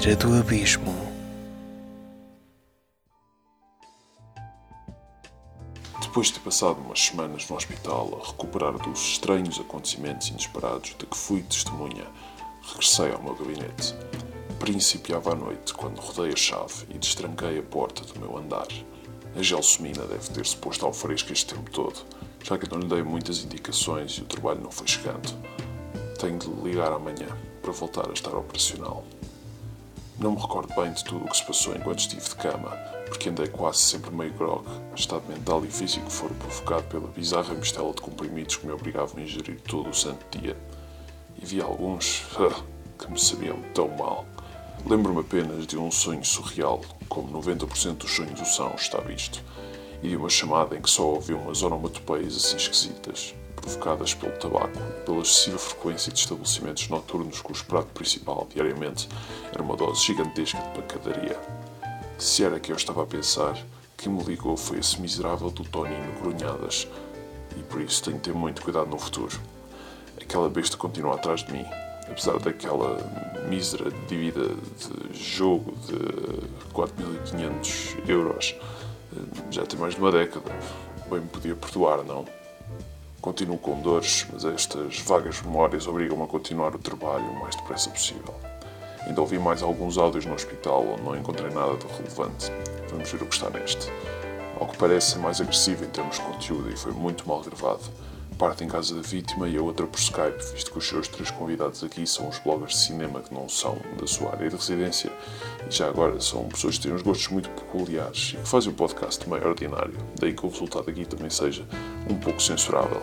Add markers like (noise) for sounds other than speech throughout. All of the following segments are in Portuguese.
beira do abismo. Depois de ter passado umas semanas no hospital a recuperar dos estranhos acontecimentos inesperados de que fui testemunha, regressei ao meu gabinete. Principiava a noite quando rodei a chave e destranquei a porta do meu andar. A gelsomina deve ter-se posto ao fresco este tempo todo, já que não lhe dei muitas indicações e o trabalho não foi chegando. Tenho de ligar amanhã para voltar a estar operacional. Não me recordo bem de tudo o que se passou enquanto estive de cama, porque andei quase sempre meio grog, estado mental e físico fora provocado pela bizarra mistela de comprimidos que me obrigavam a ingerir todo o santo dia. E vi alguns (laughs) que me sabiam tão mal. Lembro-me apenas de um sonho surreal, como 90% dos sonhos o são, está visto, e de uma chamada em que só ouvi umas onomatopeias assim esquisitas, provocadas pelo tabaco e pela excessiva frequência de estabelecimentos noturnos cujo prato principal, diariamente, era uma dose gigantesca de pancadaria. Se era que eu estava a pensar, quem me ligou foi esse miserável do Toninho Grunhadas, e por isso tenho de ter muito cuidado no futuro. Aquela besta continua atrás de mim, apesar daquela mísera dívida de jogo de 4.500 euros. Já tem mais de uma década. Bem me podia perdoar, não? Continuo com dores, mas estas vagas memórias obrigam-me a continuar o trabalho o mais depressa possível. Ainda ouvi mais alguns áudios no hospital onde não encontrei nada de relevante. Vamos ver o que está neste. Ao que parece é mais agressivo em termos de conteúdo e foi muito mal gravado parte em casa da vítima e a outra por Skype, visto que os seus três convidados aqui são os bloggers de cinema que não são da sua área de residência e já agora são pessoas que têm uns gostos muito peculiares e que fazem o podcast meio ordinário, daí que o resultado aqui também seja um pouco censurável.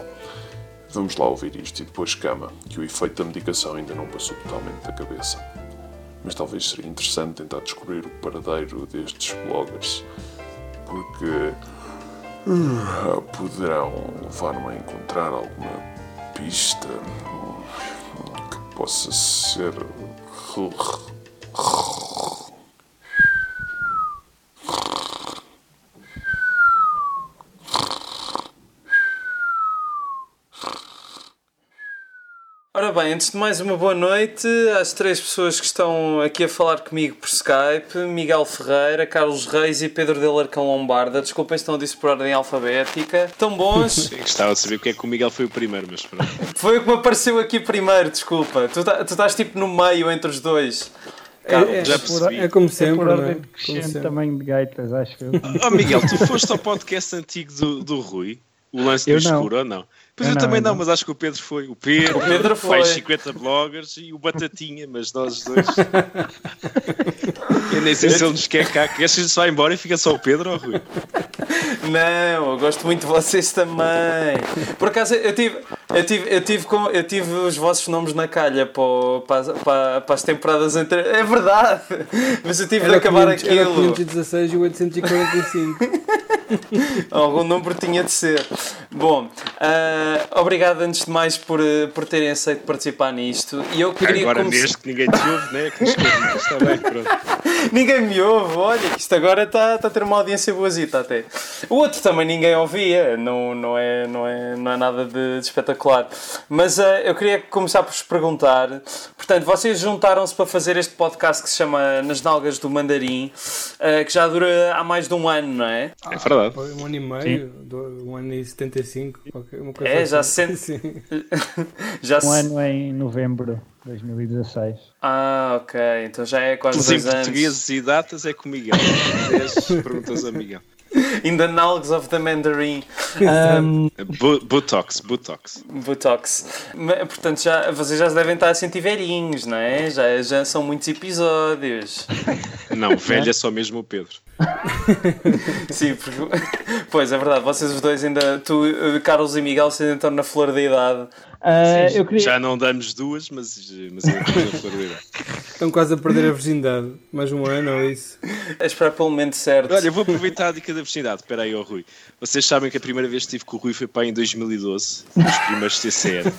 Vamos lá ouvir isto e depois cama, que o efeito da medicação ainda não passou totalmente da cabeça. Mas talvez seria interessante tentar descobrir o paradeiro destes bloggers, porque poderão levar-me a encontrar alguma pista que possa ser Ora bem, antes de mais uma boa noite às três pessoas que estão aqui a falar comigo por Skype, Miguel Ferreira, Carlos Reis e Pedro de Alarcão Lombarda. Desculpem, estão a dizer por ordem alfabética. Tão bons. (laughs) Gostava de saber porque é que o Miguel foi o primeiro, mas pronto. (laughs) Foi o que me apareceu aqui primeiro, desculpa. Tu, tá, tu estás tipo no meio entre os dois. É, é, já por, é como sempre. É por ordem é? crescente tamanho de gaitas, acho eu. (laughs) Oh Miguel, tu foste ao podcast antigo do, do Rui? O lance do escuro não. ou não? Pois eu, eu também não, não, mas acho que o Pedro foi. O Pedro, (laughs) o Pedro foi. mais 50 bloggers e o Batatinha, mas nós dois. (laughs) eu nem sei se ele nos quer cá. Queres que se vai embora e fica só o Pedro ou o Rui? Não, eu gosto muito de vocês também. Por acaso, eu tive, eu tive, eu tive, com, eu tive os vossos nomes na calha para, para, para as temporadas entre. É verdade! Mas eu tive era de acabar 500, aquilo. Era 516 e 845. (laughs) Algum número tinha de ser. Bom, uh, obrigado antes de mais por, por terem aceito participar nisto. E eu queria agora come... mesmo que ninguém te ouve, né? Que está bem, pronto. (laughs) ninguém me ouve, olha, isto agora está, está a ter uma audiência boazita até. O outro também ninguém ouvia, não, não, é, não, é, não é nada de, de espetacular. Mas uh, eu queria começar por vos perguntar. Portanto, vocês juntaram-se para fazer este podcast que se chama Nas Nalgas do Mandarim, uh, que já dura há mais de um ano, não é? É verdade. Foi um ano e meio, um ano e 75, uma coisa É, já assim. se (laughs) já Um ano em novembro 2016. Ah, ok. Então já é quase dois anos. portugueses e datas é com Miguel. (laughs) 10 perguntas a Miguel. In the Nalgs of the Mandarin. Um, Botox, Botox. Botox. Portanto, já, vocês já devem estar a sentir velhinhos, não é? Já, já são muitos episódios. Não, velho é só mesmo o Pedro. (laughs) Sim, porque, pois é verdade, vocês os dois ainda, tu, Carlos e Miguel, vocês ainda estão na flor da idade. Uh, queria... Já não damos duas, mas, mas eu na flor da idade. Estão quase a perder a virgindade. Mais um ano ou isso? A esperar pelo momento certo. Olha, eu vou aproveitar a dica da virgindade. Espera aí, oh, Rui. Vocês sabem que a primeira vez que estive com o Rui foi para em 2012, nos primeiros CCR.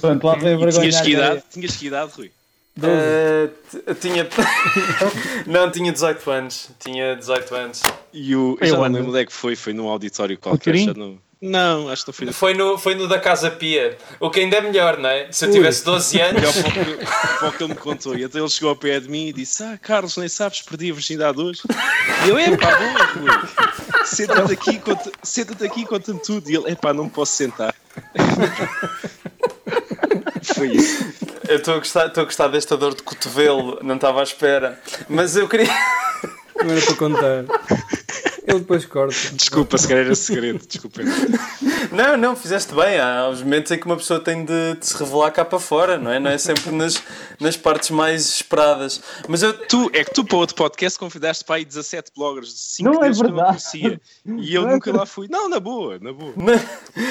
Pronto, lá vem a vergonha. Tinhas que idade, tinhas que idade, Rui? Uh, tinha. (laughs) não, tinha 18 anos. Tinha 18 anos. E o. Eu já não lembro onde é que foi, foi num auditório qualquer. Já não... Não, acho que não foi. Foi no, foi no da Casa Pia. O que ainda é melhor, não é? Se eu tivesse 12 (laughs) anos. É o que ele me contou. E até ele chegou ao pé de mim e disse: Ah, Carlos, nem sabes, perdi a virgindade hoje. E eu, é pá, boa, (laughs) Senta-te aqui, conta, senta aqui e conta-me tudo. E ele, é pá, não me posso sentar. (laughs) foi isso. Eu estou a, gostar, estou a gostar desta dor de cotovelo, não estava à espera. Mas eu queria. Não era para contar. (laughs) Ele depois corta. Desculpa, se calhar era segredo, desculpa. Não, não, fizeste bem. Há os momentos em que uma pessoa tem de, de, se revelar cá para fora, não é? Não é sempre nas, nas partes mais esperadas. Mas eu... tu, é que tu para outro podcast convidaste para aí 17 bloggers de 5 não é verdade. que eu não conhecia. E eu não nunca é lá fui. Não, na boa, na boa.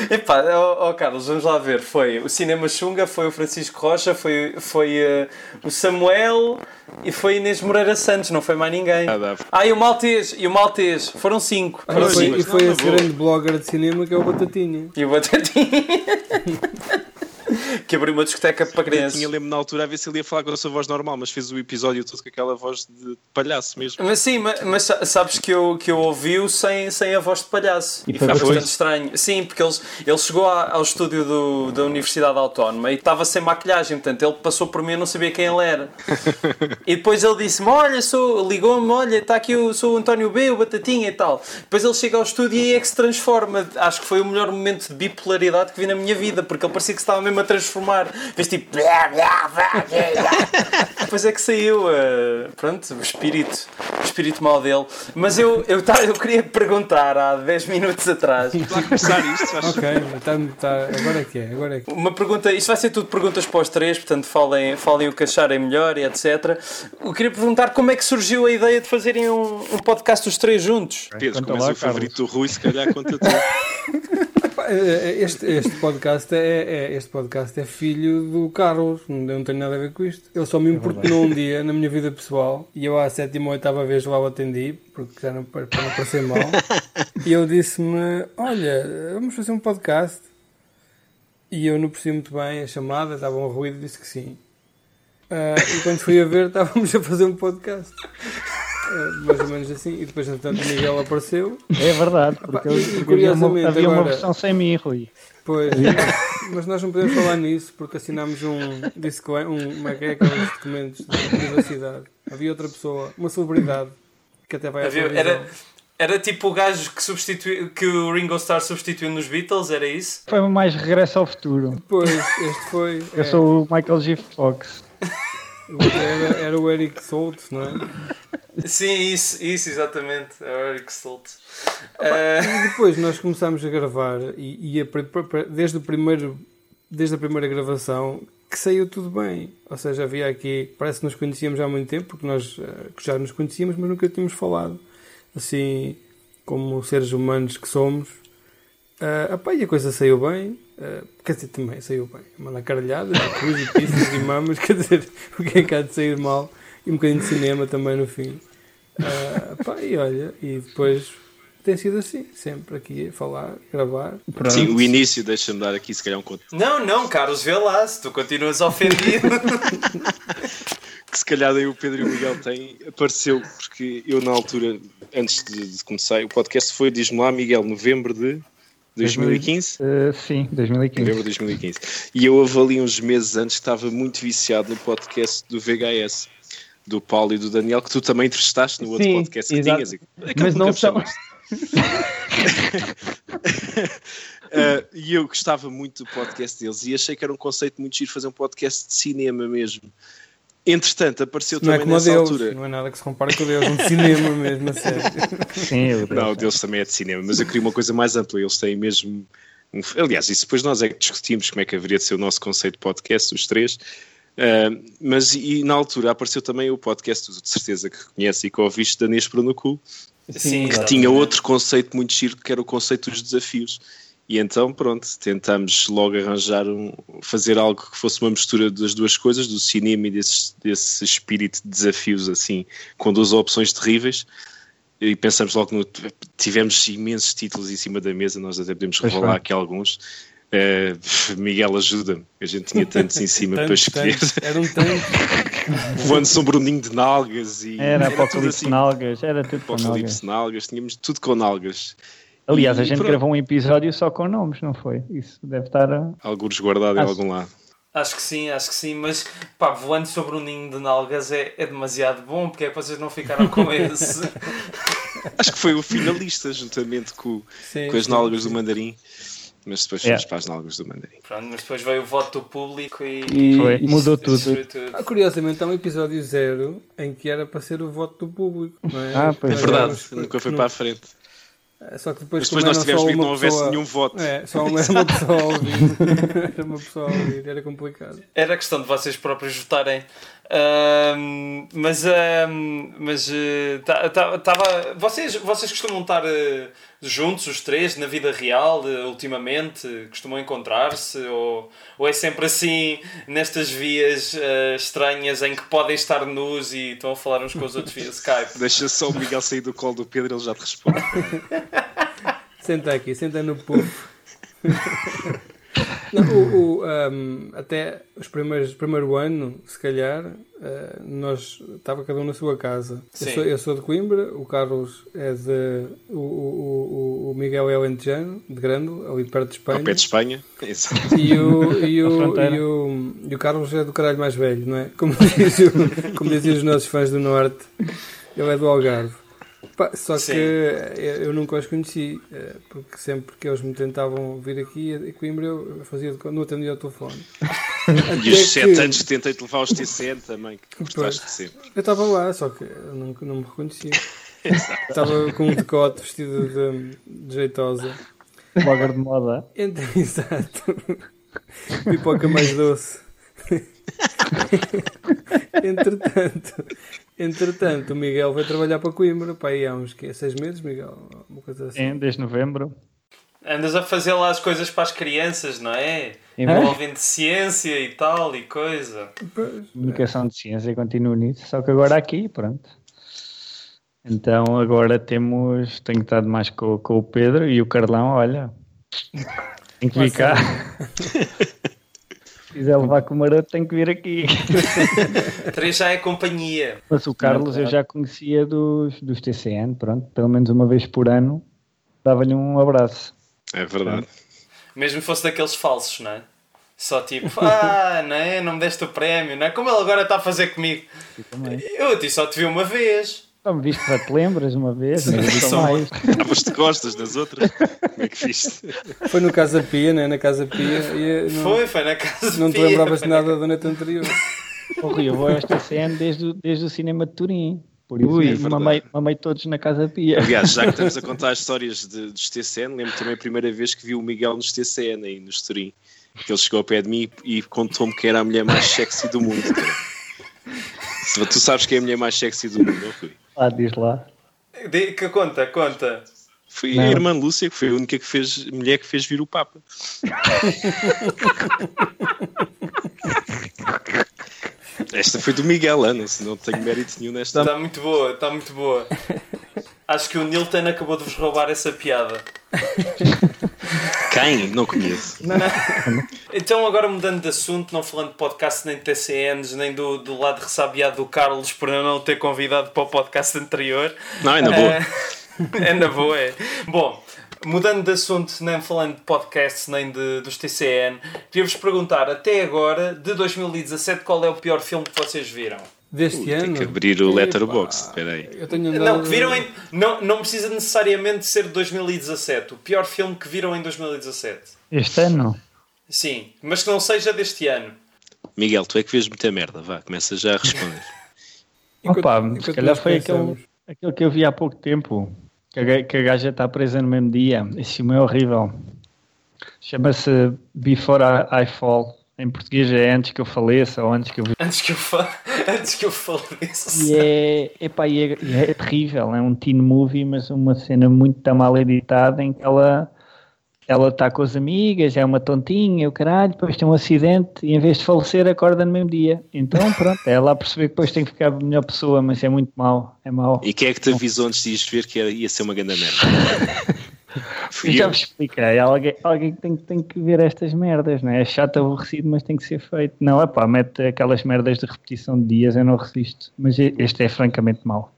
Epá, ó oh, oh, Carlos, vamos lá ver. Foi o Cinema Xunga, foi o Francisco Rocha, foi, foi uh, o Samuel e foi Inês Moreira Santos, não foi mais ninguém. Ah, ah e o Maltês, e o Maltês. Foram cinco. Foram ah, cinco. E foi esse grande blogger de cinema que é o Batatinha. E o Batatinha. (laughs) (laughs) que abriu uma discoteca para crianças. Eu tinha lembro na altura a ver se ele ia falar com a sua voz normal, mas fez o episódio todo com aquela voz de palhaço mesmo. Mas sim, mas, mas sabes que eu, que eu ouvi-o sem, sem a voz de palhaço. E, e foi bastante estranho. Sim, porque ele, ele chegou ao estúdio do, da Universidade Autónoma e estava sem maquilhagem, portanto ele passou por mim e não sabia quem ele era. (laughs) e depois ele disse-me: Olha, ligou-me, olha, está aqui o, sou o António B, o Batatinha e tal. Depois ele chega ao estúdio e é que se transforma. Acho que foi o melhor momento de bipolaridade que vi na minha vida, porque ele parecia que estava mesmo a transformar. Fez tipo. Depois (laughs) é que saiu uh, pronto, o espírito, o espírito mau dele. Mas eu, eu, tá, eu queria perguntar há 10 minutos atrás. Para começar isto, Ok, tá, tá, agora é que é, agora é que é. Uma pergunta, isto vai ser tudo perguntas para os três, portanto falem, falem o que acharem melhor e etc. Eu queria perguntar como é que surgiu a ideia de fazerem um, um podcast os três juntos. Pedro, como és o favorito do Rui, se calhar conta tudo. (laughs) Este, este, podcast é, é, este podcast é filho do Carlos, não tem nada a ver com isto. Ele só me é importunou um dia na minha vida pessoal e eu à sétima ou oitava vez lá o atendi, porque já não, para não parecer mal. E ele disse-me: Olha, vamos fazer um podcast. E eu não percebi muito bem a chamada, estava um ruído, disse que sim. Uh, e quando fui a ver, (laughs) estávamos a fazer um podcast. Mais ou menos assim, e depois entretanto o Miguel apareceu. É verdade, porque, eu, curiosamente, havia, uma, havia uma versão sem mim, Rui. Pois, mas nós não podemos falar nisso porque assinámos um, um como é que é aqueles documentos de privacidade. Havia outra pessoa, uma celebridade, que até vai havia, era, era tipo o gajo que, substituiu, que o Ringo Starr substituiu nos Beatles, era isso? Foi mais regresso ao futuro. Pois, este foi. Eu é. sou o Michael G. Fox. Era, era o Eric Soltz, não é? Sim, isso, isso exatamente. É o Eric Stoltz. Uh... depois nós começámos a gravar e, e a, desde, o primeiro, desde a primeira gravação que saiu tudo bem. Ou seja, havia aqui, parece que nos conhecíamos há muito tempo, porque nós uh, já nos conhecíamos, mas nunca tínhamos falado. Assim, como seres humanos que somos. Uh, opa, e a coisa saiu bem. Uh, quer dizer, também saiu bem. Uma caralhada, cruz e pistas e mamas. (laughs) Quer dizer, o que é que há de sair mal? e um bocadinho de cinema também no fim. Uh, pá, e olha, e depois tem sido assim, sempre aqui a falar, gravar. Pronto. Sim, o início, deixa-me dar aqui se calhar um conto. Não, não, Carlos, vê lá, se tu continuas ofendido. (laughs) que se calhar daí o Pedro e o Miguel têm, apareceu, porque eu na altura, antes de, de começar, o podcast foi, diz-me lá, Miguel, novembro de 2015? Uh, sim, 2015. Novembro de 2015. E eu avali uns meses antes que estava muito viciado no podcast do VHS do Paulo e do Daniel, que tu também entrevistaste no outro Sim, podcast que exato. tinhas. Mas não são. uh, (laughs) e eu gostava muito do podcast deles e achei que era um conceito muito giro fazer um podcast de cinema mesmo. Entretanto, apareceu não é também é nessa Deus, altura. Não é nada que se compare com o Deus, um de cinema mesmo, a sério. (laughs) Sim, não, o Deus também é de cinema, mas eu queria uma coisa mais ampla. Eles têm mesmo. Um... Aliás, isso depois nós é que discutimos como é que haveria de ser o nosso conceito de podcast, os três. Uh, mas e na altura apareceu também o podcast, de certeza que conhece e que ouviste, da Nespro no Cu, Sim, que tinha outro conceito muito giro, que era o conceito dos desafios. E então, pronto, tentamos logo arranjar, um, fazer algo que fosse uma mistura das duas coisas, do cinema e desse, desse espírito de desafios, assim, com duas opções terríveis. E pensamos logo no. Tivemos imensos títulos em cima da mesa, nós até podemos revelar aqui alguns. Uh, Miguel, ajuda-me. A gente tinha tantos em cima para escolher. Era um tanto. (laughs) Voando sobre um ninho de nalgas. E era, era apocalipse assim. nalgas. Era tudo apocalipse nalgas. Tínhamos tudo com nalgas. Aliás, a gente pronto. gravou um episódio só com nomes, não foi? Isso deve estar a... Alguns guardado em algum lado. Acho que sim, acho que sim, mas pá, voando sobre um ninho de nalgas é, é demasiado bom, porque é que vocês não ficaram com (laughs) esse. Acho que foi o finalista, juntamente com, Sim, com as sim, nalgas do mandarim. Mas depois É. fomos para as nalgas do mandarim. Pronto, mas depois veio o voto do público e. E- Foi, e- mudou tudo. tudo. Ah, curiosamente, há um episódio zero em que era para ser o voto do público. É? Ah, pois É verdade, nunca foi não- para a frente. Só que depois, Mas depois nós tivemos que uma não houvesse pessoa- nenhum voto. É, só uma, era uma (laughs) pessoa a ouvir. (laughs) era uma pessoa a ouvir, era complicado. Era questão de vocês próprios votarem. Ahm, mas ahm, mas eh, tá- tá- tava, vocês, vocês costumam estar eh, juntos, os três, na vida real, ultimamente? Costumam encontrar-se? Ou, ou é sempre assim, nestas vias eh, estranhas em que podem estar nus e estão a falar uns com os outros via (laughs) Skype? Deixa só o Miguel sair do colo do Pedro, ele já te responde. Senta aqui, senta no puff. (laughs) Não, o, o, ahm, até os primeiros primeiro ano, se calhar, ah, nós estava cada um na sua casa. Eu sou, eu sou de Coimbra, o Carlos é de. O, o, o, o Miguel é alentejano, de Grândola, ali perto de Espanha. Ao pé de Espanha. (laughs) E o, e, (laughs) o, e, o, e o Carlos é do caralho mais velho, não é? Como, (laughs) diz o- como dizem os nossos fãs do Norte, ele é do Algarve. Pá, só Sim. que eu, eu nunca os conheci, eh, porque sempre que eles me tentavam vir aqui a Coimbra, eu fazia de não atendia ao telefone. (laughs) E os Até 7 que- anos tentei te levar aos TCN também, que gostaste de sempre. Eu estava lá, só que eu não, não me reconhecia. (laughs) Estava com um decote vestido de, de jeitosa. blogger de moda. Entre, (laughs) exato. Pipoca mais doce. entretanto, entretanto, o Miguel vai trabalhar para Coimbra, para aí há uns quê? seis meses, Miguel? Uma coisa assim. Sim, desde novembro. Andas a fazer lá as coisas para as crianças, não é? Envolvendo ciência e tal e coisa. Pois, Comunicação de ciência, continuo nisso. Só que agora aqui, pronto. Então agora temos. Tenho estado mais com, com o Pedro e o Carlão, olha. Tem que vir cá. (laughs) Se quiser levar com o maroto, tem que vir aqui. (laughs) Três já é companhia. Mas o Carlos eu já conhecia dos, dos TCN, pronto. Pelo menos uma vez por ano dava-lhe um abraço. É verdade. Mesmo fosse daqueles falsos, não é? Só tipo, (laughs) ah, não é? Não me deste o prémio, não é? Como ele agora está a fazer comigo. Eu a ti só te vi uma vez. Só me viste, já te lembras uma vez, mas eu Só mais. (laughs) Estavas de costas das outras. Como é que fiz? Foi no Casa Pia, né? na Casa Pia. E não, Foi, foi na casa não te Pia, lembravas nada da noite anterior. Oh, Rui, eu vou a esta TCN desde, o- desde o cinema de Turim. Por isso Ui, mesmo, mamei, mamei todos na Casa Pia. Aliás, já que estamos a contar as histórias de, dos TCN, lembro também a primeira vez que vi o Miguel nos TCN aí no Estoril. Que ele chegou ao pé de mim e contou-me que era a mulher mais sexy do mundo. cara. Tu sabes que é a mulher mais sexy do mundo, não fui? Lá, diz lá. De- Que conta, conta. Foi Não. a irmã Lúcia, que foi a única que fez, mulher que fez vir o Papa. (laughs) Esta foi do Miguel, Ana, se não tenho mérito nenhum nesta. Está muito boa, está muito boa. Acho que o Nilton acabou de vos roubar essa piada. (laughs) Quem? Não conheço. Então, agora mudando de assunto, não falando de podcast nem de TCNs, nem do, do lado ressabiado do Carlos por não o ter convidado para o podcast anterior. Não, é na boa. É, é na boa, é. Bom, mudando de assunto, nem falando de podcasts nem de, dos TCN, queria-vos perguntar, até agora, de 2017, qual é o pior filme que vocês viram? Deste Ui, ano. tem que abrir o Epá, letterbox. Espera aí. Andado- Não, que viram em, não, não precisa necessariamente ser de 2017. O pior filme que viram em 2017. Este ano? Sim, mas que não seja deste ano. Miguel, tu é que vês muita merda. Vá, começa já a responder. (laughs) Enquanto- Opa, enquanto se calhar foi aquele, aquele que eu vi há pouco tempo. Que a, que a gaja está presa no mesmo dia. Esse filme é horrível. Chama-se Before I, I Fall. Em português é antes que eu faleça ou antes que eu. Antes que eu, fa... (laughs) Antes que eu faleça. E é, epá, e é, e é terrível. É um teen movie, mas uma cena muito tá mal editada em que ela ela está com as amigas, é uma tontinha, o caralho, depois tem um acidente e em vez de falecer acorda no mesmo dia. Então pronto, é lá perceber que depois tem que ficar a melhor pessoa, mas é muito mau. É mau. E quem é que te avisou antes de ires ver que ia ser uma grande merda? (laughs) Fui já eu. vos expliquei, alguém, alguém que tem, tem que ver estas merdas, não é? É chato, aborrecido, mas tem que ser feito. Não, é pá, mete aquelas merdas de repetição de dias, eu não resisto. Mas este é francamente mau.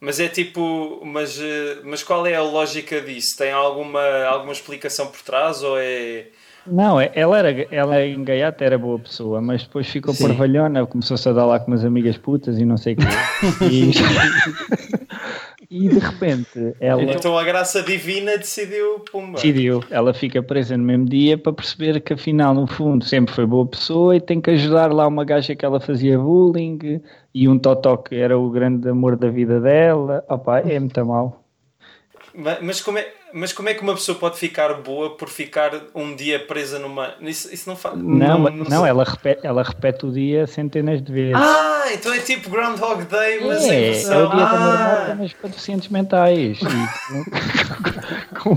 Mas é tipo, mas, eh, mas qual é a lógica disso? Tem alguma, alguma explicação por trás ou é. Não, é- ela, era, ela em gaiata era boa pessoa, mas depois ficou Sim. parvalhona, começou-se a dar lá com umas amigas putas e não sei o quê. (laughs) E, (laughs) e de repente (laughs) ela Então a graça divina decidiu, pumba. decidiu, ela fica presa no mesmo dia para perceber que afinal, no fundo, sempre foi boa pessoa e tem que ajudar lá uma gaja que ela fazia bullying e um totó que era o grande amor da vida dela. Opa, é muito mal. Ma- Mas como, é, mas como é que uma pessoa pode ficar boa por ficar um dia presa numa. Isso, isso não faz. Não, mas- não, sei. ela, repete, ela repete o dia centenas de vezes. Ah, então é tipo Groundhog Day, mas em É, é versão. o dia da marmota, ah, mas para deficientes mentais. E com, (laughs) com,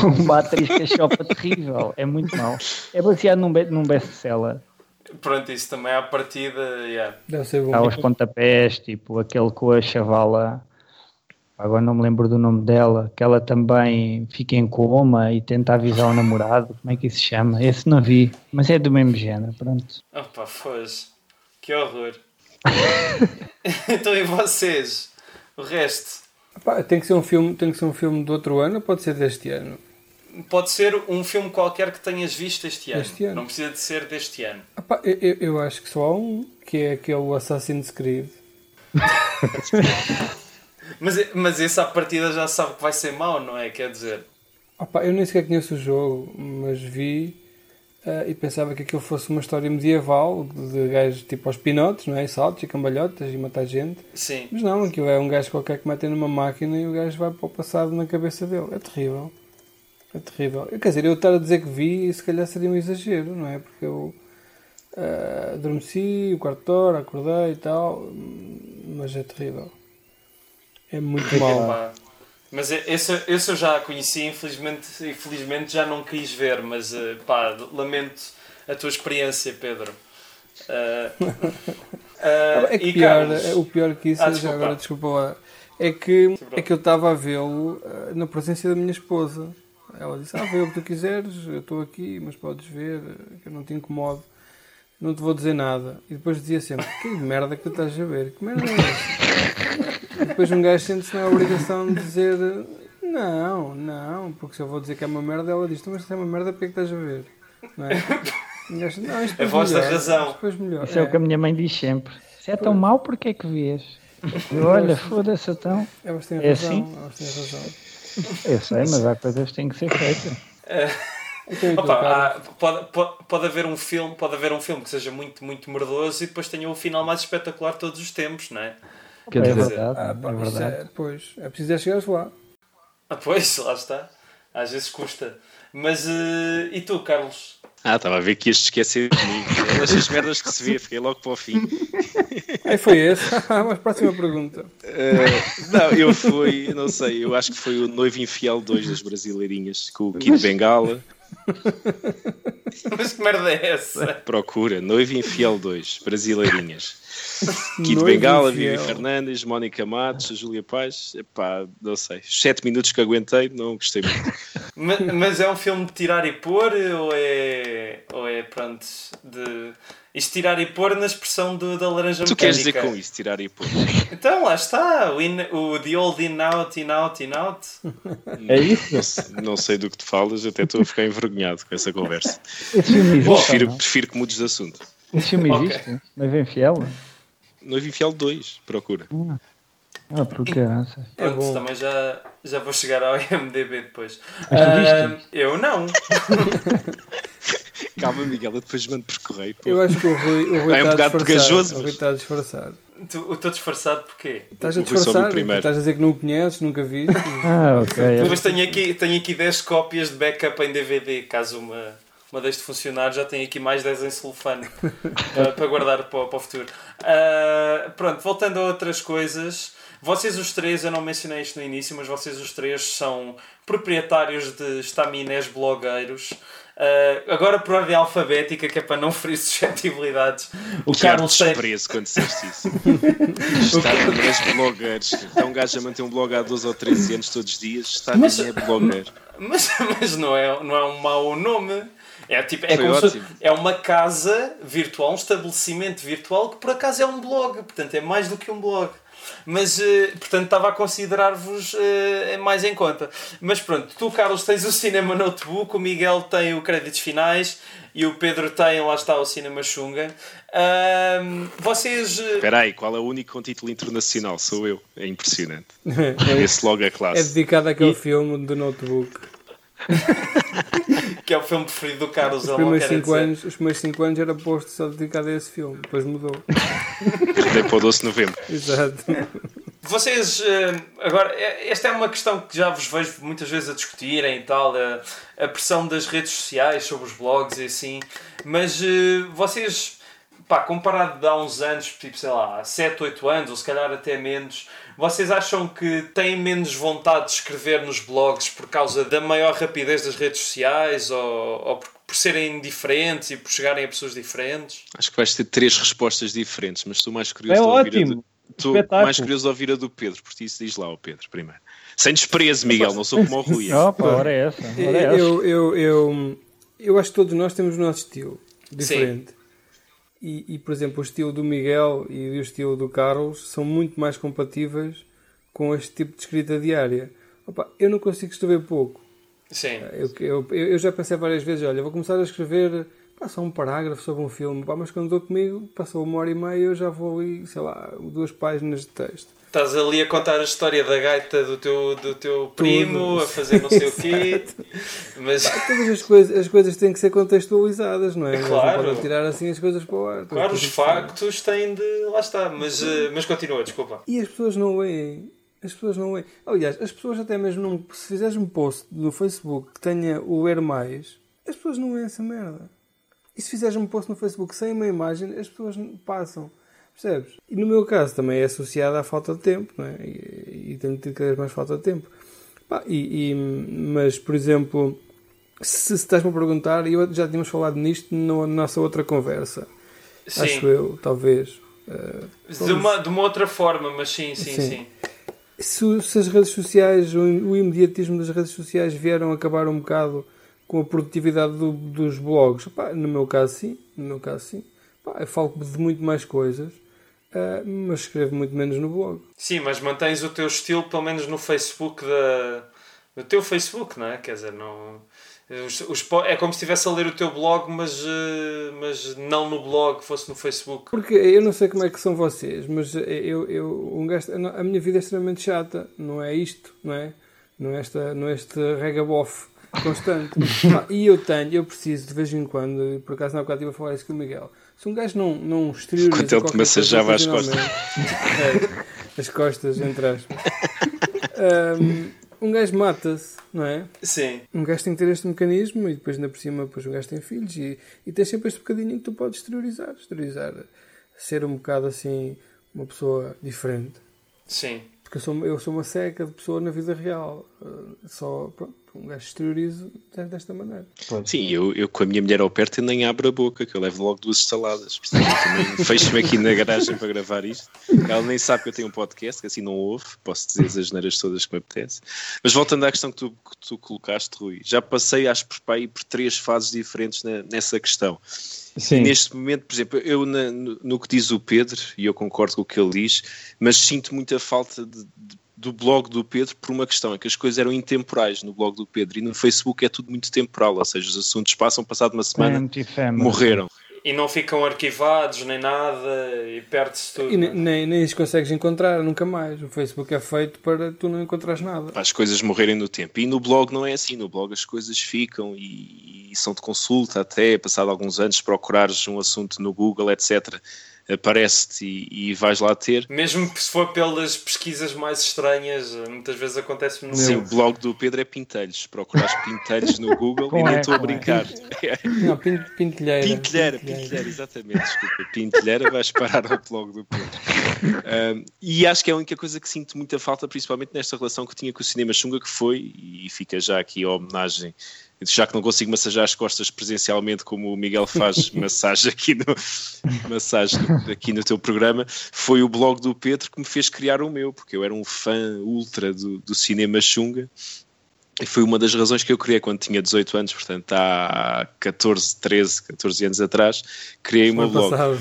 com uma atriz cachopa terrível. É muito mau. É baseado num, num best-seller. Pronto, isso também à partida. Yeah. Deve ser bom. Há os pontapés, tipo aquele com a chavala. Agora não me lembro do nome dela. Que ela também fica em coma e tenta avisar o namorado. Como é que isso se chama? Esse não vi, mas é do mesmo género. Pronto. Opa, foge. Que horror. (laughs) então e vocês? O resto? Pá, tem, que ser um filme, tem que ser um filme do outro ano ou pode ser deste ano? Pode ser um filme qualquer que tenhas visto este ano. Este ano. Não precisa de ser deste ano. Ah, pá, eu, eu- eu acho que só há um, que é aquele Assassin's Creed. (laughs) Mas, mas esse à partida já sabe que vai ser mau, não é? Quer dizer. Pá, eu nem sequer conheço o jogo, mas vi ah, e pensava que aquilo fosse uma história medieval de gajos tipo aos pinotes, não é? E saltos e cambalhotas e matar gente. Sim. Mas não, aquilo é um gajo qualquer que metem numa máquina e o gajo vai para o passado na cabeça dele. É terrível. É terrível. Eu, quer dizer, eu estar a dizer que vi, se calhar seria um exagero, não é? Porque eu ah, adormeci, o quarto de hora, acordei e tal, mas é terrível. É muito mau. (laughs) Epá. Mas é- esse, esse eu já conheci, infelizmente, infelizmente já não quis ver, mas eh, pá, lamento a tua experiência, Pedro. Ah, ah, (laughs) É que pior, Carlos? é- o pior que isso, Ah, é- desculpa. agora desculpa lá, é que, é que eu estava a vê-lo na presença da minha esposa. Ela disse: Ah, vê o que tu quiseres, eu estou aqui, mas podes ver, que eu não te incomodo, não te vou dizer nada. E depois dizia sempre: Que merda que tu estás a ver? Que merda é essa? E depois um gajo sente-se na obrigação de dizer: Não, não, porque se eu vou dizer que é uma merda, ela diz: "Tu, Mas se é uma merda, porque é que estás a ver? Não é? Gajo, não, isto A voz da razão. melhor. Isso é. o que a minha mãe diz sempre. Se é tão mau, porquê é que vês? Olha, foda-se então. Elas têm É razão, assim? elas têm razão. Eu sei, mas há coisas que têm que ser feitas. (laughs) Então, e tu, Opa, há- pode, pode, pode haver um filme, pode haver um filme que seja muito, muito mordoso e depois tenha o final mais espetacular de todos os tempos, não é? É dizer, verdade, Ah, pá, é verdade. é, pois, é preciso é chegares lá. Ah, pois, lá está. Às vezes custa. Mas eh, e tu, Carlos? Ah, estava a ver que ias te esquecer de mim. É Estas merdas que se vê, fiquei logo para o fim. Aí foi esse. (laughs) Mas próxima pergunta. Uh, não, eu fui, não sei, eu acho que foi o Noivo Infiel 2 das Brasileirinhas, com o Kid Bengala. (laughs) Mas que merda é essa? Procura, Noivo Infiel 2, Brasileirinhas. (laughs) Kid Bengala. Vivi Fernandes, Mónica Matos, Júlia Paz. Epá, não sei, os 7 minutos que aguentei, não gostei muito. (laughs) Ma- Mas é um filme de tirar e pôr ou é. ou é pronto. De. Isto tirar e pôr na expressão do- da laranja Tu mecânica. queres dizer com isso, tirar e pôr? (laughs) Então lá está, o, in, o The Old In Out, In Out, In Out. É isso? Não sei, não sei do que tu falas, até estou a ficar envergonhado com essa conversa. Esse filme existe. Prefiro, prefiro que mudes de assunto. Esse filme existe? Não é fiel? Noivo Infiel 2, procura. Ah, por caraças. É Pronto, bom. também já, já vou chegar ao (laughs) IMDB depois. Mas? Ah, eu não. (laughs) Calma, Miguel, eu depois mando por correio. pô. Eu acho que o Rui, o Rui É um está bocado disfarçado. pegajoso, O Rui mas- está. Tu- Eu estou disfarçado porquê? Estás a disfarçar? Estás a dizer que não o conheces, nunca viste. (laughs) Ah, ok. Depois tenho aqui, tenho aqui 10 cópias de backup em DVD, caso uma, uma deixe de funcionar, já tenho aqui mais 10 em celofane (laughs) para, para guardar para, o- para o futuro. Ah, pronto, voltando a outras coisas. Vocês os três, eu não mencionei isto no início, mas vocês os três são proprietários de estaminés blogueiros. Ah, agora por ordem alfabética, que é para não ferir suscetibilidades. O Carlos tem, desprezo quando disseste isso. (laughs) Está nas blogueiros. Está um gajo a manter um blog há 12 ou 13 anos todos os dias. Está Mas- é blogueiro. (laughs) Mas, mas não, é, não é um mau nome. É, tipo, é, como se- ótimo. é uma casa virtual, um estabelecimento virtual que por acaso é um blog. Portanto, é mais do que um blog. Mas, eh, portanto, estava a considerar-vos eh, mais em conta. Mas pronto, tu, Carlos, tens o Cinema Notebook, o Miguel tem o Créditos Finais e o Pedro tem, lá está, o Cinema Xunga. Vocês. eh, Espera aí, qual é o único com título internacional? Sou eu. É impressionante. (laughs) é, Esse logo é classe. dedicado àquele filme do Notebook. (laughs) que é o filme preferido do Carlos, Os primeiros 5 dizer. anos, os primeiros cinco anos era posto só dedicado a esse filme, depois mudou. Dei para o 12 de novembro. Exato. Vocês, eh, agora, eh, esta é uma questão que já vos vejo muitas vezes a discutirem e tal, a, a pressão das redes sociais sobre os blogs e assim, mas eh, vocês, pá, comparado de há uns anos, tipo, sei lá, 7, 8 anos, ou se calhar até menos, vocês acham que têm menos vontade de escrever nos blogs por causa da maior rapidez das redes sociais ou, ou por, por serem diferentes e por chegarem a pessoas diferentes? Acho que vais ter três respostas diferentes, mas estou mais curioso É de ouvir a ótimo. do, estou mais curioso de ouvir a do Pedro, por isso diz lá o Pedro primeiro. Sem desprezo, Miguel, não sou como o Rui. (laughs) Opa, ora é essa. Ora é essa. Eu, eu, eu, eu acho que todos nós temos o nosso estilo diferente. E, e, por exemplo, o estilo do Miguel e o estilo do Carlos são muito mais compatíveis com este tipo de escrita diária. Opa, eu não consigo escrever pouco. Sim. Eu, eu, eu já pensei várias vezes, olha, vou começar a escrever só um parágrafo sobre um filme, pá, mas quando estou comigo, passou uma hora e meia, eu já vou ali, sei lá, duas páginas de texto. Estás ali a contar a história da gaita do teu, do teu primo, a fazer não sei o quê. Mas, Todas as coisas, as coisas têm que ser contextualizadas, não é? Nós Claro. Não tirar assim as coisas para o ar. claro, os factos têm de. Lá está. Mas, eh, mas continua, desculpa. E as pessoas não leem. As pessoas não leem. Aliás, as pessoas até mesmo não. Se fizeres um post no Facebook que tenha o ler mais, as pessoas não leem essa merda. E se fizeres um post no Facebook sem uma imagem, as pessoas passam. Percebes? E no meu caso também é associado à falta de tempo, não é? E, e tenho tido cada vez mais falta de tempo. Pá, e, e- mas, por exemplo, se, se estás-me a perguntar, e eu já tínhamos falado nisto na nossa outra conversa, Sim. acho eu, talvez. eh, De uma, de uma outra forma, mas sim, sim, sim. Sim. se, se as redes sociais, o, o imediatismo das redes sociais vieram acabar um bocado com a produtividade do- dos blogs, Pá, no meu caso sim, no meu caso sim. Pá, eu falo de muito mais coisas, ah, mas escrevo muito menos no blog. Sim, mas mantens o teu estilo, pelo menos no Facebook da. No teu Facebook, não é? Quer dizer, não. os- os é como se estivesse a ler o teu blog, mas, eh, mas não no blog, fosse no Facebook. Porque eu não sei como é que são vocês, mas eu, eu um gajo, a minha vida é extremamente chata, não é isto, não é? Não é, esta, não é este regabof constante. (laughs) E eu tenho, eu preciso de vez em quando, e por acaso na bocado estive a falar isso com o Miguel, se um gajo não, não exterioriza Enquanto ele te coisa as costas. (laughs) É, as costas, entre aspas. Um, um gajo mata-se, não é? Sim. Um gajo tem que ter este mecanismo e depois ainda por cima depois um gajo tem filhos e, e tens sempre este bocadinho que tu podes exteriorizar, exteriorizar, ser um bocado assim uma pessoa diferente. Sim. Porque eu sou, eu sou uma seca de pessoa na vida real. Uh, Só, pronto, um gajo exteriorizo desta maneira. Sim, eu, eu com a minha mulher ao perto nem abro a boca, que eu levo logo duas estaladas. Eu também (laughs) fecho-me aqui na garagem para gravar isto. Ela nem sabe que eu tenho um podcast, que assim não ouve, posso dizer as asneiras todas que me apetece. Mas voltando à questão que tu, que tu colocaste, Rui, já passei, acho por, pá, aí por três fases diferentes na- nessa questão. Sim. Neste momento, por exemplo, eu na- no, no que diz o Pedro, e eu concordo com o que ele diz, mas sinto muita falta de- de- do blog do Pedro por uma questão, é que as coisas eram intemporais no blog do Pedro e no Facebook é tudo muito temporal, ou seja, os assuntos passam, passado uma semana, family. morreram. E não ficam arquivados nem nada e perde-se tudo. E é? nem, nem os consegues encontrar nunca mais. O Facebook é feito para tu não encontrares nada. para as coisas morrerem no tempo. E no blog não é assim, no blog as coisas ficam e, e são de consulta até, passado alguns anos, procurares um assunto no Google, etc., aparece-te e, e vais lá ter. Mesmo se for pelas pesquisas mais estranhas, muitas vezes acontece no Sim, o blog do Pedro é Pintelhos. Se procurares Pintelhos no Google, e nem E, estou a E. brincar. (laughs) Não, pin- pintelheira. Pintelheira, Pintelheira, exatamente, desculpa. Pintelheira, vais parar ao blog do Pedro. Um, e acho que é a única coisa que sinto muita falta, principalmente nesta relação que tinha com o Cinema Xunga, que foi, e fica já aqui a homenagem, já que não consigo massajar as costas presencialmente, como o Miguel faz (laughs) massagem aqui no, massagem aqui no teu programa, foi o blog do Pedro que me fez criar o meu, porque eu era um fã ultra do, do Cinema Xunga. E foi uma das razões que eu criei quando tinha 18 anos, portanto há 14, 13, 14 anos atrás, criei o meu blog. um,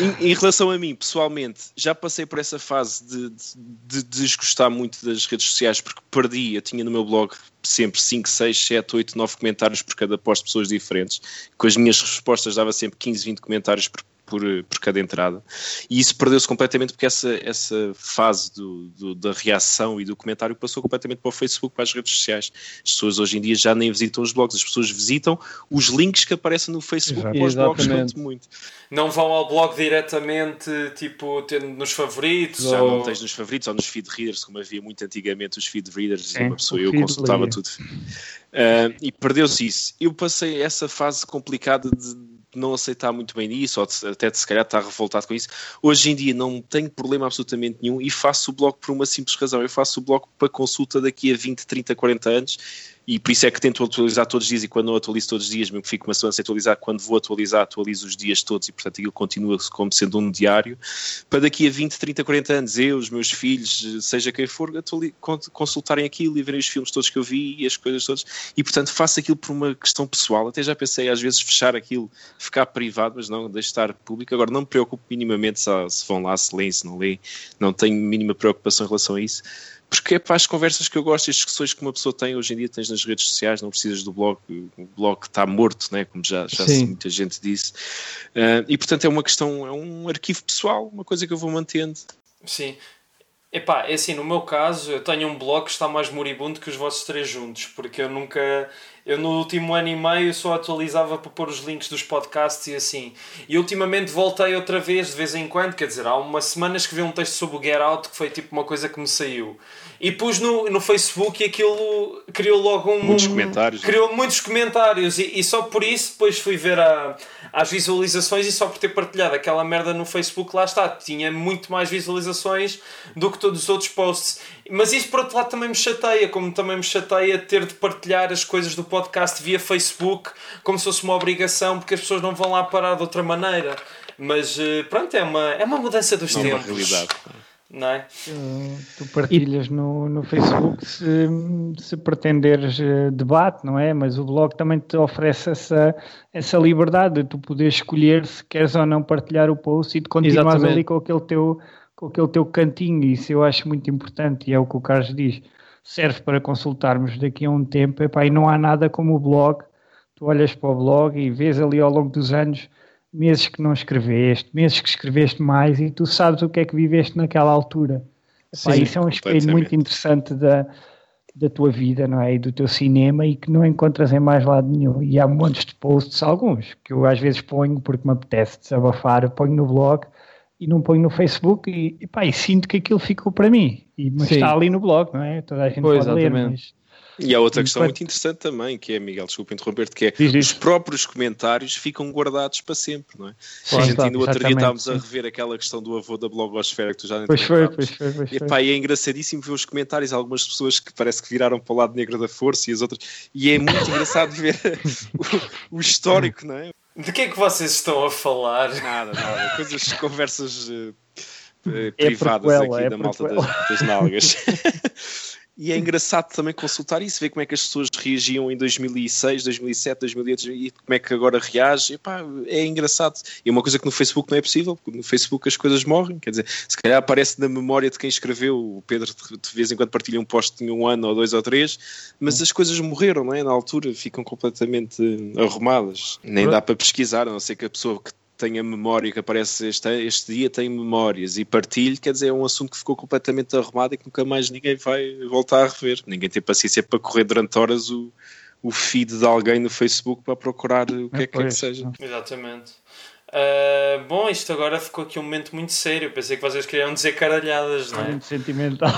(laughs) em, em, relação a mim, pessoalmente, já passei por essa fase de, de, de, desgostar muito das redes sociais porque perdi, eu tinha no meu blog sempre 5, 6, 7, 8, 9 comentários por cada post de pessoas diferentes. Com as minhas respostas dava sempre 15, 20 comentários por por, por cada entrada. E isso perdeu-se completamente porque essa, essa fase do, do, da reação e do comentário passou completamente para o Facebook, para as redes sociais. As pessoas hoje em dia já nem visitam os blogs, as pessoas visitam os links que aparecem no Facebook para os blogs, quanto muito. Não vão ao blog diretamente, tipo, tendo nos favoritos? Já ou... não tens nos favoritos ou nos feed readers, como havia muito antigamente os feed readers, e uma pessoa, eu consultava tudo. Uh, e perdeu-se isso. Eu passei essa fase complicada de não aceitar muito bem isso, ou até de, se calhar estar revoltado com isso. Hoje em dia não tenho problema absolutamente nenhum e faço o blog por uma simples razão. Eu faço o blog para consulta daqui a 20, 30, 40 anos e por isso é que tento atualizar todos os dias e quando não atualizo todos os dias, mesmo que fico uma semana sem atualizar, quando vou atualizar, atualizo os dias todos e portanto aquilo continua como sendo um diário, para daqui a 20, 30, 40 anos eu, os meus filhos, seja quem for, consultarem aquilo e verem os filmes todos que eu vi e as coisas todas. E portanto faço aquilo por uma questão pessoal, até já pensei às vezes fechar aquilo, ficar privado, mas não, deixo estar público, agora não me preocupo minimamente se, se vão lá, se leem, se não leem, não tenho mínima preocupação em relação a isso porque é para as conversas que eu gosto e as discussões que uma pessoa tem hoje em dia tens nas redes sociais, não precisas do blog, o blog está morto, né? como já, já muita gente disse. Uh, e portanto é uma questão, é um arquivo pessoal, uma coisa que eu vou mantendo. Sim. Epá, é assim, no meu caso, eu tenho um blog que está mais moribundo que os vossos três juntos, porque eu nunca. Eu no último ano e meio só atualizava para pôr os links dos podcasts e assim. E ultimamente voltei outra vez, de vez em quando, quer dizer, há umas semanas escrevi um texto sobre o Get Out que foi tipo uma coisa que me saiu. E pus no, no Facebook e aquilo criou logo um. Muitos comentários. Né? Criou muitos comentários e, e só por isso depois fui ver a, as visualizações e só por ter partilhado aquela merda no Facebook, lá está, tinha muito mais visualizações do que todos os outros posts. Mas isso por outro lado também me chateia, como também me chateia ter de partilhar as coisas do podcast via Facebook como se fosse uma obrigação, porque as pessoas não vão lá parar de outra maneira. Mas eh, pronto, é uma, é uma mudança dos não tempos. É uma realidade não é? Tu partilhas no, no Facebook se, se pretenderes eh, debate, não é? Mas o blog também te oferece essa, essa liberdade de tu poderes escolher se queres ou não partilhar o post e de continuar ali com aquele teu com aquele teu cantinho, isso eu acho muito importante e é o que o Carlos diz. Serve para consultarmos daqui a um tempo, epá, e não há nada como o blog. Tu olhas para o blog e vês ali ao longo dos anos meses que não escreveste, meses que escreveste mais e tu sabes o que é que viveste naquela altura. Sim, isso é um espelho muito interessante da, da tua vida, não é? E do teu cinema e que não encontras em mais lado nenhum. E há montes de posts, alguns, que eu às vezes ponho porque me apetece desabafar, ponho no blog e não ponho no Facebook e, e, pá, e sinto que aquilo ficou para mim. E, mas Sim. está ali no blog, não é? Toda a gente pois, pode exatamente. ler, mas e há outra questão muito interessante também, que é, Miguel, desculpa interromper-te, que é diz, diz. os próprios comentários ficam guardados para sempre, não é? Sim, a gente ainda no outro dia estávamos a rever aquela questão do avô da blogosfera que tu já pois foi, pois foi, pois e, pá, e é engraçadíssimo ver os comentários, algumas pessoas que parece que viraram para o lado negro da força e as outras, e é muito (laughs) engraçado ver (laughs) o, o, histórico, não é? De que é que vocês estão a falar? Nada, nada, (laughs) coisas, conversas uh, privadas é aqui é da malta das, das nalgas. (laughs) E é engraçado também consultar isso, ver como é que as pessoas reagiam em 2006, 2007, 2008 e como é que agora reage. Epá, é engraçado. E é uma coisa que no Facebook não é possível, porque no Facebook as coisas morrem. Quer dizer, se calhar aparece na memória de quem escreveu. O Pedro de vez em quando partilha um post de um ano ou dois ou três, mas as coisas morreram, não é? Na altura ficam completamente arrumadas. Nem dá para pesquisar, a não ser que a pessoa que tem a memória que aparece este, este dia, tem memórias e partilho, quer dizer, é um assunto que ficou completamente arrumado e que nunca mais ninguém vai voltar a rever. Ninguém tem paciência para correr durante horas o, o feed de alguém no Facebook para procurar o que é, é que, é que seja. Exatamente. Uh, bom, isto agora ficou aqui um momento muito sério. Pensei que vocês queriam dizer caralhadas, não é? Muito sentimental.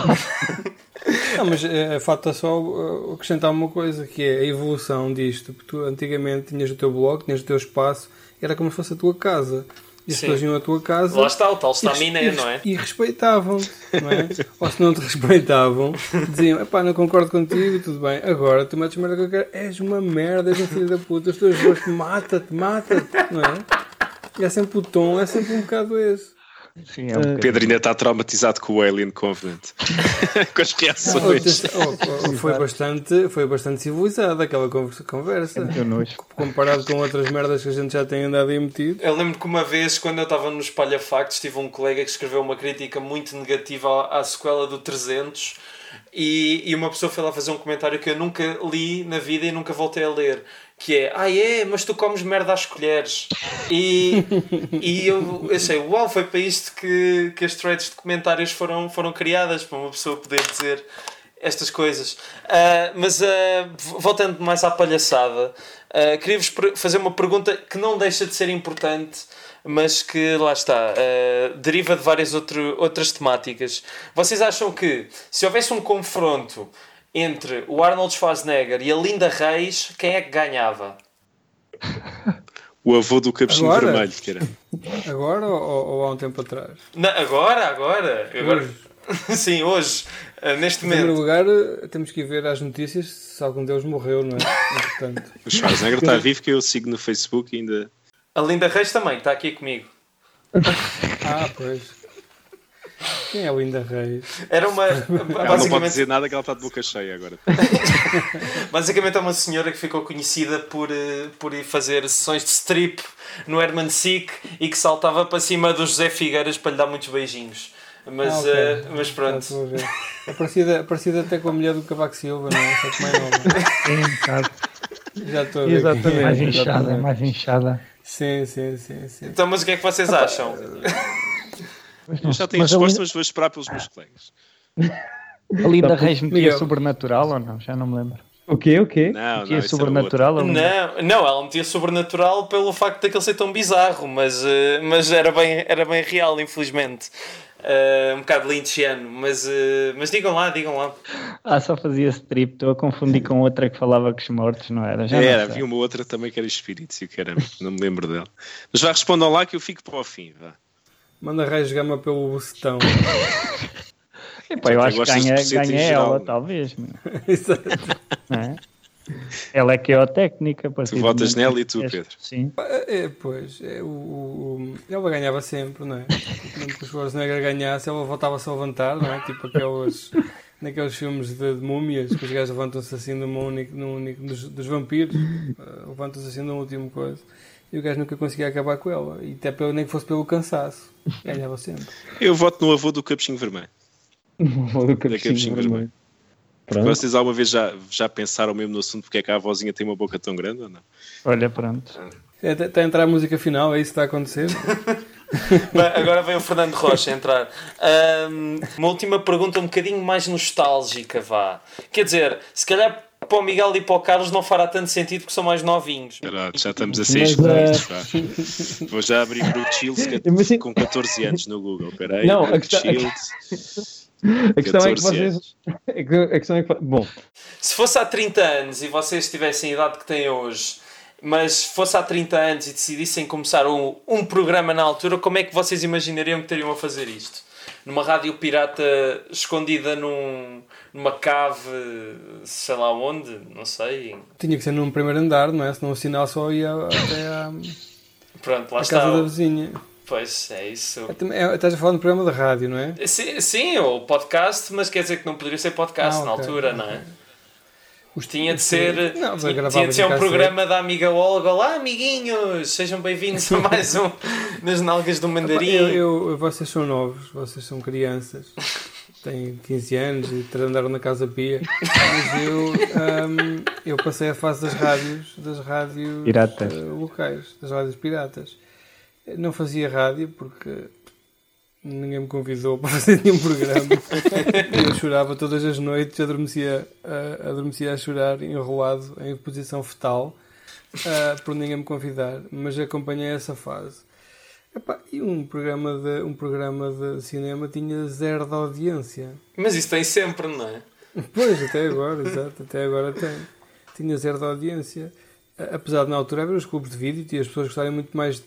(laughs) não, mas é, falta só uh, acrescentar uma coisa que é a evolução disto. Porque tu antigamente tinhas o teu blog, tinhas o teu espaço era como se fosse a tua casa. E as pessoas iam à tua casa. Lá está, o tal staminé, não é? E respeitavam, não é? (laughs) Ou se não te respeitavam, diziam: pá, não concordo contigo, tudo bem. Agora tu metes merda que eu quero. És uma merda, és um filho da puta. Os teus gostos, mata-te, mata-te, não é? E é sempre o tom, é sempre um bocado esse. Sim, é um bocadinho. Pedro ainda está traumatizado com o Alien Covenant. (laughs) com as reações. Oh, oh, foi, bastante, foi bastante civilizada aquela conversa. nojo. Comparado com outras merdas que a gente já tem andado aí metido. Eu lembro que uma vez, quando eu estava no Espalha Factos, tive um colega que escreveu uma crítica muito negativa à, à sequela do 300 e, e uma pessoa foi lá fazer um comentário que eu nunca li na vida e nunca voltei a ler. Que é, ah é, mas tu comes merda às colheres. E, e eu achei, uau, foi para isto que, que as threads de comentários foram, foram criadas, para uma pessoa poder dizer estas coisas. Ah, mas ah, voltando mais à palhaçada, ah, queria-vos fazer uma pergunta que não deixa de ser importante, mas que lá está, deriva de várias outro, outras temáticas. Vocês acham que se houvesse um confronto entre o Arnold Schwarzenegger e a Linda Reis, quem é que ganhava? O avô do capuchinho Agora? vermelho, que era. (laughs) Agora ou, ou há um tempo atrás? Na- agora, agora, agora. Hoje. (laughs) Sim, hoje, ah, neste Em primeiro momento. lugar, eh, temos que ir ver as notícias se algum deles morreu, não é? Entretanto. (laughs) O Schwarzenegger está vivo, que eu sigo no Facebook e ainda. A Linda Reis também está aqui comigo. Ah, pois. Quem é o Linda Reis? Era uma. Ela não pode Basicamente, dizer nada que ela está de boca cheia agora. (laughs) basicamente é uma senhora que ficou conhecida por, eh, por ir fazer sessões de strip no Herman Sick e que saltava para cima do José Figueiras para lhe dar muitos beijinhos. Mas, Ah, ok. eh, mas pronto. a. É parecida, é parecida até com a mulher do Cavaco Silva, não é? Só que mais nova. (laughs) Um. Já estou a ver. quem é, Mais inchada, exatamente. mais inchada. Sim, sim, sim, sim. Então, mas o que é que vocês acham? Mas, Eu já tenho mas resposta, Linda, mas vou esperar pelos meus colegas. a Linda Reis metia sobrenatural ou não? Já não me lembro. O quê? O quê? Não, metia não, era sobrenatural ou não? Não, não, ela metia sobrenatural pelo facto daquele ser tão bizarro, mas, eh, mas era, bem, era bem real, infelizmente. Eh, um bocado lynchiano, mas, eh, mas digam lá, digam lá. Ah, só fazia strip. Estou a confundir com outra que falava com os mortos, não era? Já Era, havia uma outra também que era espírito, e o caramba, não me lembro dela. Mas vá, respondam lá que eu fico para o fim. Vá. Manda raios gama pelo bucetão. (laughs) Epá, eu acho que ganha, ganha ela, talvez. (laughs) Exato. É? Ela é que é a técnica. Tu votas nela e tu, Pedro. Sim. É, pois, é, o, o- ela ganhava sempre, não é? Mesmo que o Schwarzenegger ganhasse, ela voltava-se a levantar, não é? Tipo aqueles, naqueles filmes de, de múmias, que os gajos levantam-se assim numa única, num único, dos, dos vampiros, eh, levantam-se assim numa última coisa. E o gajo nunca conseguia acabar com ela. E até pelo, nem que fosse pelo cansaço. (laughs) Ganhava sempre. Eu voto no avô do capuchinho vermelho. (laughs) Vou do Da capuchinho vermelho. Pronto. Vocês alguma vez já, já pensaram mesmo no assunto porque é que a avózinha tem uma boca tão grande ou não? Olha, pronto. Está a entrar a música final, é isso que está a acontecer? (laughs) Bem, agora vem o Fernando Rocha entrar. Ahm, uma última pergunta um bocadinho mais nostálgica, vá. Quer dizer, se calhar para o Miguel e para o Carlos não fará tanto sentido porque são mais novinhos. Espera, já estamos a ser Mas, escolhidos. vá. Vou já abrir Brute Shields (laughs) Imagina- com 14 anos no Google. Espera aí, Não, a questão- Shields. A questão é que 14 vocês. A questão é que. Bom, Se fosse há 30 anos e vocês tivessem a idade que têm hoje, mas fosse há 30 anos e decidissem começar um, um programa na altura, como é que vocês imaginariam que teriam a fazer isto? Numa rádio pirata escondida num, numa cave, sei lá onde, não sei. Tinha que ser num primeiro andar, não é? Senão o sinal só ia até à, Pronto, lá à está. casa da vizinha. Pois é isso. É, é, Estás a falar de um programa de rádio, não é? Sim, sim, ou podcast, mas quer dizer que não poderia ser podcast Ah, na ok. altura, não é? Tinha de ser, Não, tinha, de ser um programa da amiga Olga. Olá, amiguinhos! Sejam bem-vindos a mais um (laughs) nas Nalgas do Mandarim. Eu, eu- vocês são novos, vocês são crianças, (laughs) têm 15 anos e andaram na Casa Pia. Mas eu, ahm, eu passei a fase das rádios, das rádios Piratas. eh, locais, das rádios piratas. Não fazia rádio porque ninguém me convidou (laughs) para fazer nenhum programa. Eu chorava todas as noites, adormecia, ah, adormecia a chorar, enrolado em posição fetal, ah, por ninguém me convidar. Mas acompanhei essa fase. Epá, e um programa, de, um programa de cinema tinha zero de audiência. Mas isso tem sempre, não é? (laughs) Pois, até agora, exato, até agora tem. Tinha zero de audiência. Apesar de na altura haver os clubes de vídeo e as pessoas gostarem muito mais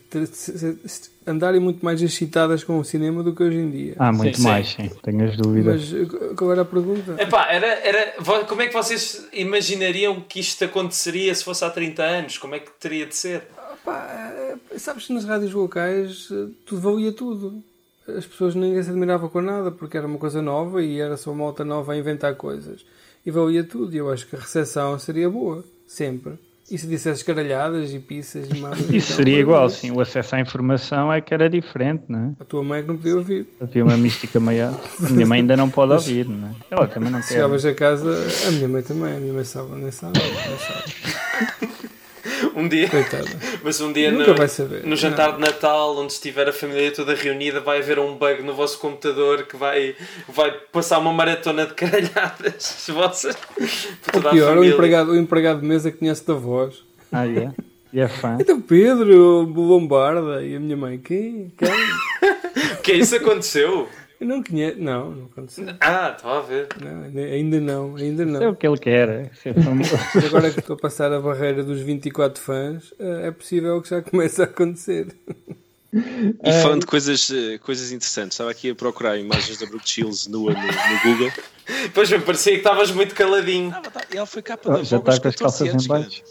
andarem muito mais excitadas com o cinema do que hoje em dia. há muito Sim, sim. mais, sim. Tenho as dúvidas. Mas eh, qual era a pergunta? Epá, era, era, como é que vocês imaginariam que isto aconteceria se fosse há 30 anos? Como é que teria de ser? Pá, eh, sabes que nas rádios locais eh, tudo valia tudo. as pessoas ninguém se admirava com nada porque era uma coisa nova e era só uma malta nova a inventar coisas. E valia tudo. E eu acho que a recepção seria boa, sempre. E se dissesse caralhadas e pizzas e mais. Isso seria igual, sim. O acesso à informação é que era diferente, não é? A tua mãe é que não podia ouvir. Havia uma mística maior. A minha mãe ainda não pode ouvir, não é? Ela também não quer. Chegavas a casa, a minha mãe também, a minha mãe sabe, nem sabe, nem sabe. Um dia, Coitada. (laughs) mas um dia Nunca no, vai saber. no jantar de Natal, onde estiver a família toda reunida, vai haver um bug no vosso computador que vai, vai passar uma maratona de caralhadas (laughs) vossas por Ou pior, o empregado, o empregado de mesa conhece da voz. Ah, é? E é fã. Então Pedro, Lombarda e a minha mãe, quem? Quem? (laughs) Que isso aconteceu? Eu não conheço. Não, não aconteceu. Ah, estava a ver. Não, ainda- ainda não, ainda É não. o que ele quer, é. Mas (laughs) agora que estou a passar a barreira dos 24 fãs, eh, é possível que já comece a acontecer. E falando de coisas, eh, coisas interessantes, estava aqui a procurar imagens da Brooke Shields nua no, no Google. Pois me parecia que estavas muito caladinho. Ah, tá, ela foi capa Oh, da já Vogue aos está com as 14 calças anos. em baixo.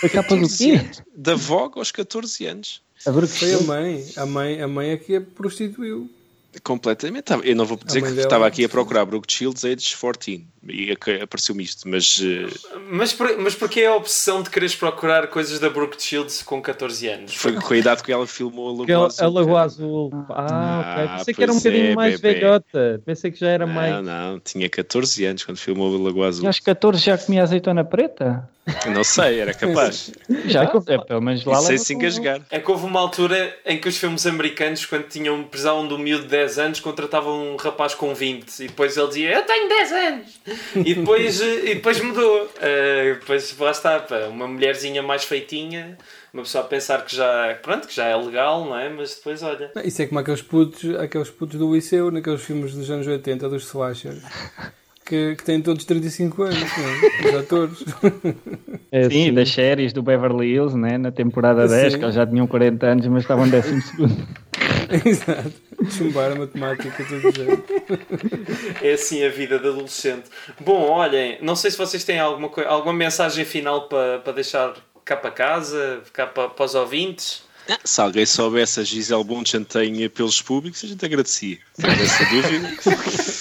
Foi capa do 14 quê? Da Vogue aos 14 anos. A Brooke Foi a mãe, a mãe, a mãe é que a prostituiu. Completamente. Tava- Eu não vou dizer que dela- estava aqui a procurar Brooke Shields age 14 e ac- apareceu-me isto, mas eh, Mas, por, mas porquê a obsessão de quereres procurar coisas da Brooke Shields com 14 anos? foi com a idade que ela filmou a Lagoa é Azul. a Lagoa. Azul. Ah, Ah, ok. Pensei que era um pois é, bocadinho mais bebê. velhota. Pensei que já era Não, mais. não, tinha 14 anos quando filmou a Lagoa Azul. E aos 14 já comia azeitona preta? Não sei, era capaz. Já? É, pelo menos lá sem se engasgar. É que houve uma altura em que os filmes americanos, quando tinham precisavam de um miúdo de 10 anos, contratavam um rapaz com 20 e depois ele dizia Eu tenho 10 anos! E depois, eh, e depois mudou. Eh, depois lá está, pá, uma mulherzinha mais feitinha, uma pessoa a pensar que já, pronto, que já é legal, não é? Mas depois olha. Isso é como aqueles putos, aqueles putos do liceu, naqueles filmes dos anos 80, dos slashers, que, que têm todos 35 anos, não é? Os atores. É Sim, assim. das séries do Beverly Hills, né? na temporada Sim. 10, que eles já tinham 40 anos, mas estavam 12 (laughs) segundo. Exato. Chumbar a matemática, tudo o género. É assim a vida de adolescente. Bom, olhem, não sei se vocês têm alguma, alguma mensagem final para, para deixar cá para casa, cá para, para os ouvintes. Ah, Se alguém soubesse a Gisele Bundchen tem pelos públicos, a gente agradecia. Sem essa dúvida. (laughs)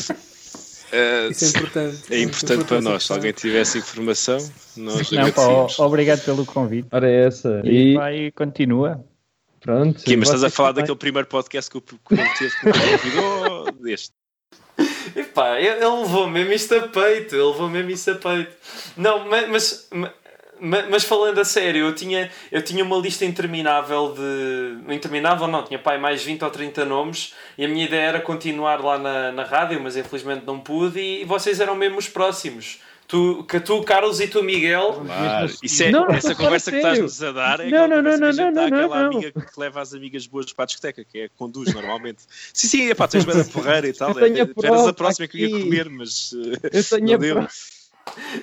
Eh, Isso é importante. é importante para nós. Se alguém tivesse informação, nós Não, pá, obrigado pelo convite. Ora, é essa. E E vai e continua. pronto. Aqui, mas estás a falar também. daquele primeiro podcast que o o convidou ou deste? Epá, ele ele levou mesmo isto a peito, ele levou mesmo isto a peito. Não, ma- mas, ma- ma- mas, falando a sério, eu tinha, eu tinha uma lista interminável de. Interminável não, tinha pai mais 20 ou 30 nomes e a minha ideia era continuar lá na, na rádio, mas infelizmente não pude e, vocês eram mesmo os próximos. Tu, que tu, Carlos e tu, Miguel. Claro. Isso é, Não, não, essa conversa que estás-nos a dar é Não, aquela não, não, que não, não, não. amiga que leva as amigas boas para a discoteca, que é a que conduz normalmente. Sim, sim, epá, tens bem da porreira e tal. Eu tenho a É, Eras a próxima que eu ia aqui. comer, mas Eu tenho não a deu.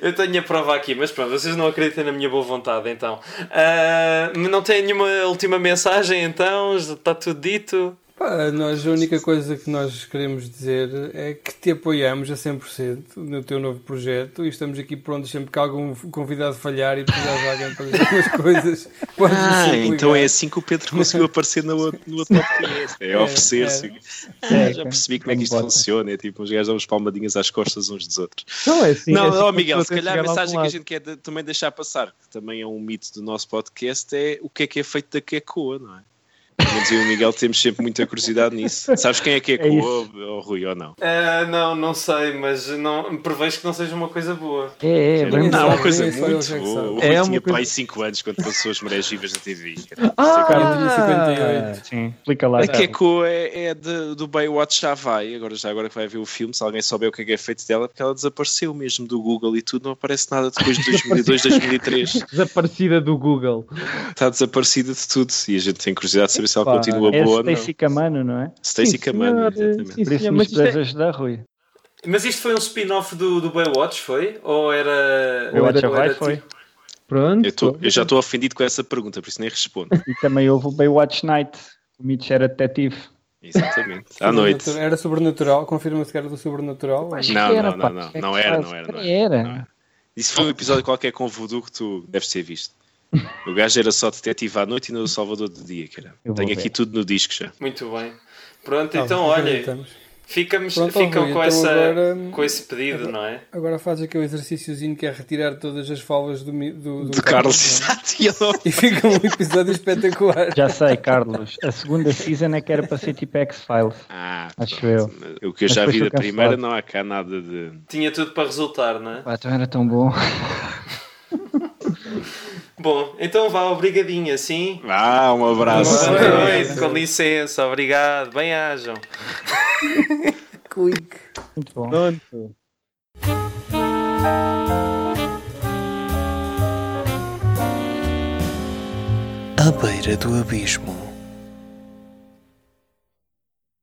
Eu tenho a prova aqui, mas pronto, vocês não acreditam na minha boa vontade, então. Ah, não tem nenhuma última mensagem, então? Está tudo dito? Pá, nós, a única coisa que nós queremos dizer é que te apoiamos a 100% no teu novo projeto e estamos aqui prontos sempre que algum convidado falhar e precisar de alguém para dizer algumas coisas. (laughs) Ah, então é assim que o Pedro conseguiu aparecer no outro, no outro podcast. É, oferecer-se. Ah, já percebi como é que isto funciona. É tipo, os gajos dão palmadinhas às costas uns dos outros. Não, é assim. não, é assim que Miguel, a se calhar a mensagem que a gente quer de- também deixar passar, que também é um mito do nosso podcast, é o que é que é feito da Quecoa, não é? Menos eu e o Miguel temos sempre muita curiosidade nisso. Sabes quem é Quecoa, ou Rui, ou não? Ah, não, não sei, mas não, prevejo que não seja uma coisa boa. É, é, bem Não, é uma coisa muito é que boa. O Rui É tinha coisa- pai 5 anos quando passou as marés vivas na TV. Ah, Cara, tinha 58. Sim, explica lá. A Keiko é, é de- do Baywatch já vai, agora, já agora que vai ver o filme, se alguém souber o que é que é feito dela, porque ela desapareceu mesmo do Google e tudo, não aparece nada depois de 2002, 2003. (laughs) Desaparecida do Google. Está desaparecida de tudo e a gente tem curiosidade de saber se ela Pá, continua É boa ou não. Stacy Camano, não é? Stacy Camano, exatamente. sim, Por isso nos mas isto é- ajudar, Rui. Mas isto foi um spin-off do, do Baywatch, foi? Ou era. Que ou era foi. tipo- Pronto. Eu, tô- eu já estou ofendido com essa pergunta, por isso nem respondo. E também houve o Baywatch Night. O Mitch era detetive. Exatamente. À noite. Era sobrenatural, confirma-se que era do sobrenatural. Acho Não, que era, não, pá. não, não. É Não não era, não Era. Não era. Isso foi um episódio qualquer com voodoo que tu deves ter visto. O gajo era só detetive à noite e no Salvador de dia, cara. Eu Tenho ver. aqui tudo no disco já. Muito bem. Pronto, Tá, então olha, ficamos, Pronto, ficam com, então essa, agora- com esse pedido, não é? Agora faz aquele exercíciozinho que é retirar todas as falas do, do, do Do Carlos, é? exato. E eu E fica um episódio espetacular. Já sei, Carlos. A segunda season é que era para ser tipo X-Files. Ah, Acho pronto. O que eu Mas já vi da primeira, não há cá nada de. Tinha tudo para resultar, não é? Pá, então era tão bom. (laughs) Bom, então vá, obrigadinho, assim. Ah, um abraço. Boa Boa noite, com licença, obrigado, bem-ajam. (laughs) Clique. Muito bom. Pronto. À beira do abismo.